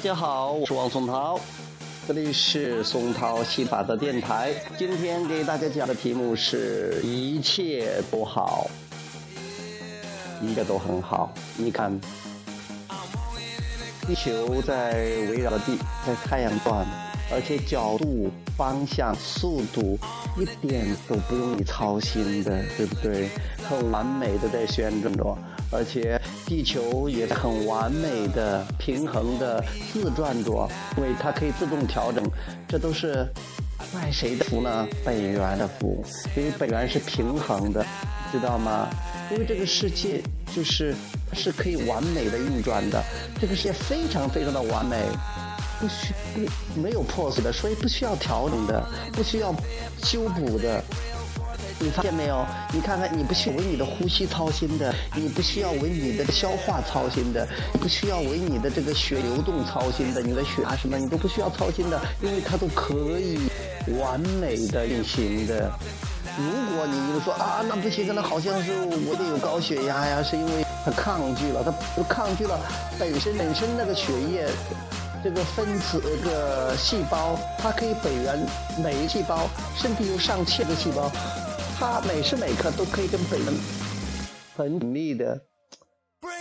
大家好，我是王松涛，这里是松涛戏法的电台。今天给大家讲的题目是一切都好，一切都很好。你看，地球在围绕着地，在太阳转，而且角度、方向、速度一点都不用你操心的，对不对？很完美的在旋转着，而且。地球也很完美的、平衡的自转着，因为它可以自动调整。这都是拜谁的福呢？本源的福，因为本源是平衡的，知道吗？因为这个世界就是是可以完美的运转的，这个世界非常非常的完美，不需不没有破碎的，所以不需要调整的，不需要修补的。你发现没有？你看看，你不需要为你的呼吸操心的，你不需要为你的消化操心的，不需要为你的这个血流动操心的，你的血啊什么你都不需要操心的，因为它都可以完美的运行的。如果你就说啊，那不行，那好像是我得有高血压呀，是因为它抗拒了，它抗拒了本身本身那个血液这个分子这个细胞，它可以本源每一细胞，身体有上千个细胞。它每时每刻都可以跟本人很紧密的、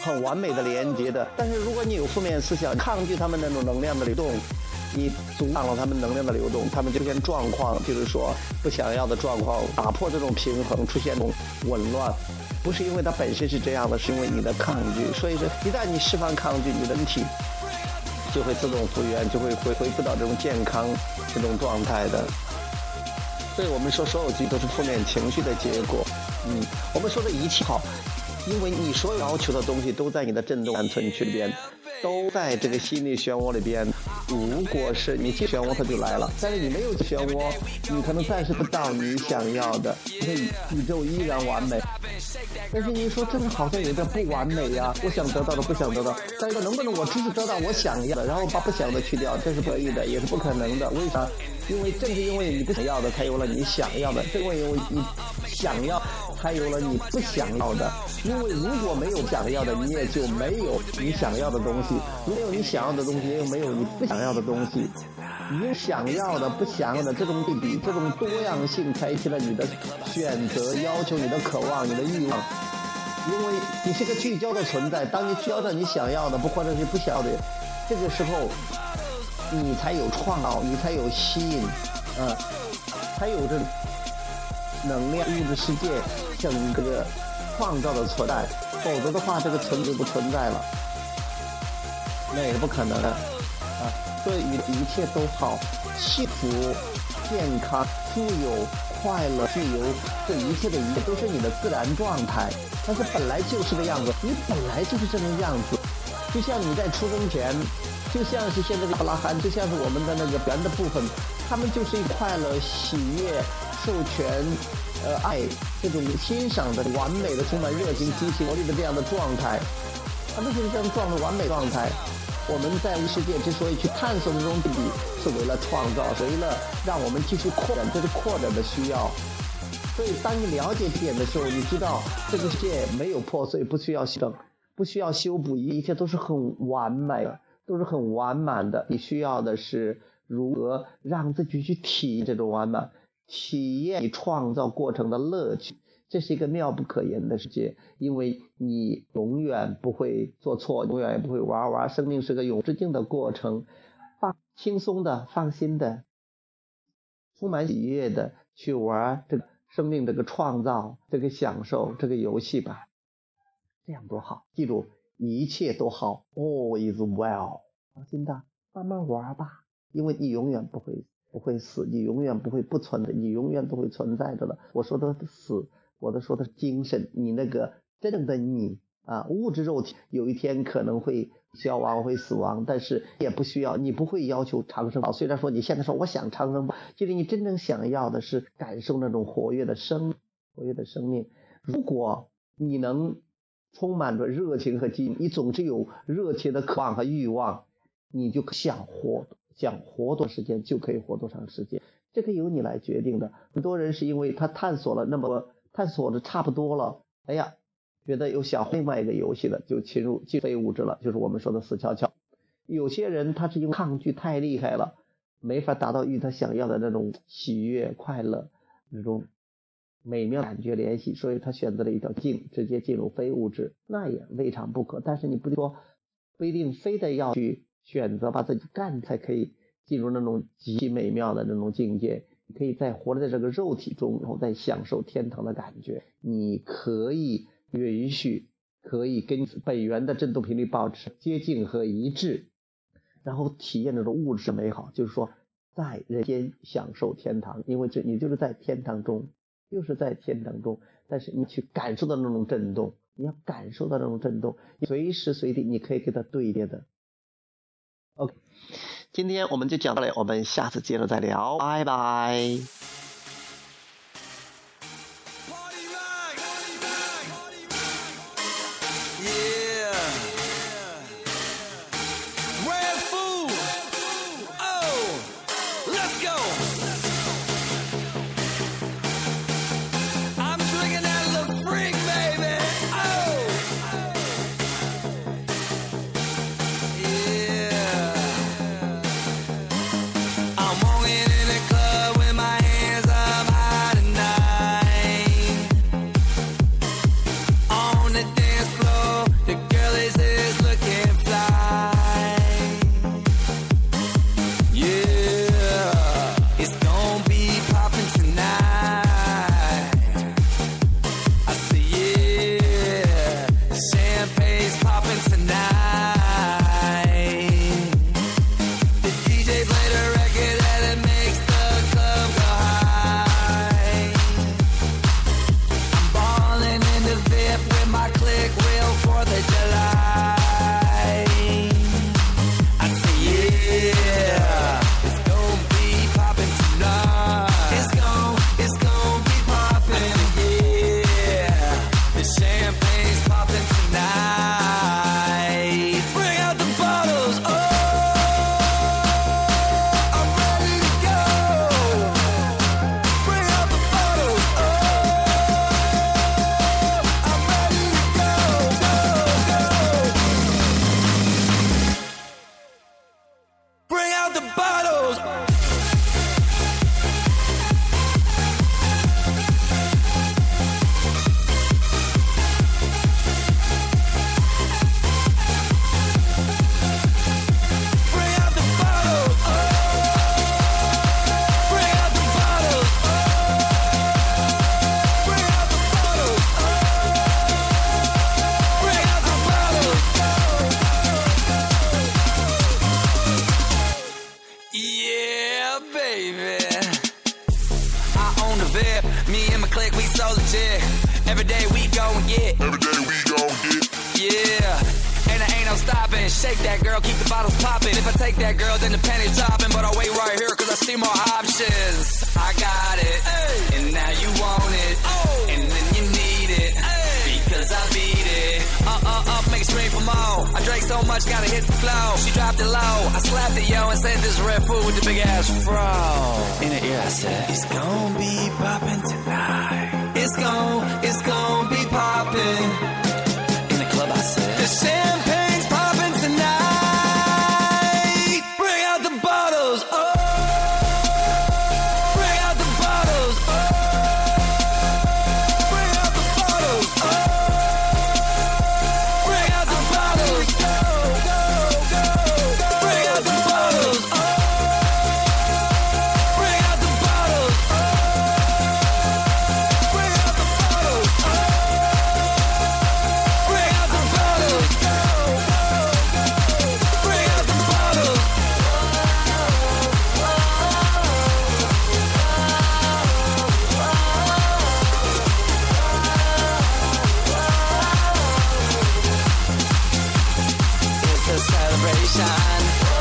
很完美的连接的。但是如果你有负面思想，抗拒他们那种能量的流动，你阻挡了他们能量的流动，他们就出现状况，就是说不想要的状况，打破这种平衡，出现这种紊乱。不是因为它本身是这样的，是因为你的抗拒。所以说，一旦你释放抗拒，你的身体就会自动复原，就会回恢复到这种健康这种状态的。对我们说，所有剧都是负面情绪的结果。嗯，我们说的一切好，因为你所有要求的东西都在你的震动安存区里边。都在这个心理漩涡里边。如果是你进漩涡，它就来了；但是你没有漩涡，你可能暂时不到你想要的。这宇宙依然完美。但是你说这个好像有点不完美呀？我想得到的不想得到。再一个，能不能我只是得到我想要的，然后把不想的去掉？这是可以的，也是不可能的。为啥？因为正是因为你不想要的，才有了你想要的。正因为你想要。才有了你不想要的，因为如果没有想要的，你也就没有你想要的东西；没有你想要的东西，也没有你不想要的东西。你想要的、不想要的这种对比、这种多样性，开启了你的选择、要求、你的渴望、你的欲望。因为你是个聚焦的存在，当你聚焦着你想要的，不或者是不想要的，这个时候，你才有创造，你才有吸引，啊，才有这。能量物质世界整个创造的存在，否则的话，这个存就不存在了，那也是不可能的啊！所以一切都好，幸福、健康、富有、快乐、自由，这一切的一切都是你的自然状态，它是本来就是的样子，你本来就是这个样子，就像你在出生前，就像是现在的阿拉罕，就像是我们的那个圆的部分，他们就是一快乐、喜悦。授权，呃，爱这种欣赏的、完美的、充满热情、激情、活力的这样的状态，他们就是这样状的完美状态。我们在物世界之所以去探索这种对比，是为了创造，为了让我们继续扩展，这是扩展的需要。所以，当你了解点的时候，你知道这个世界没有破碎，不需要修，不需要修补，一切都是很完美的，都是很完满的。你需要的是如何让自己去体验这种完满。体验你创造过程的乐趣，这是一个妙不可言的世界，因为你永远不会做错，永远也不会玩玩。生命是个永之境的过程，放轻松的、放心的、充满喜悦的去玩这个生命这个创造、这个享受这个游戏吧，这样多好！记住，一切都好，All is well，放心的，慢慢玩吧，因为你永远不会。不会死，你永远不会不存在，你永远都会存在着的。我说的死，我都说的精神，你那个真正的你啊，物质肉体有一天可能会消亡，会死亡，但是也不需要，你不会要求长生。虽然说你现在说我想长生，其实你真正想要的是感受那种活跃的生，活跃的生命。如果你能充满着热情和激，你总是有热切的渴望和欲望，你就想活。想活多长时间就可以活多长时间，这个由你来决定的。很多人是因为他探索了那么探索的差不多了，哎呀，觉得有想另外一个游戏了，就侵入进非物质了，就是我们说的死翘翘。有些人他是因为抗拒太厉害了，没法达到与他想要的那种喜悦、快乐那种美妙感觉联系，所以他选择了一条径，直接进入非物质，那也未尝不可。但是你不说，不一定非得要去选择把自己干才可以进入那种极美妙的那种境界。你可以在活在这个肉体中，然后再享受天堂的感觉。你可以允许，可以跟本源的振动频率保持接近和一致，然后体验那种物质美好。就是说，在人间享受天堂，因为这你就是在天堂中，就是在天堂中。但是你去感受到那种震动，你要感受到那种震动，随时随地你可以跟它对列的。OK。今天我们就讲到这里，我们下次接着再聊，拜拜。And there ain't no stopping. Shake that girl, keep the bottles popping. If I take that girl, then the panties dropping. But I'll wait right here, cause I see more options. I got it. Hey. And now you want it. Oh. And then you need it. Hey. Because I beat it. Uh, uh, up, make it scream for more. I drank so much, gotta hit the flow. She dropped it low. I slapped it, yo, and said this red food with the big ass fro. In her ear, I said, It's gonna be popping tonight. It's gon' it's gon' be poppin'. celebration.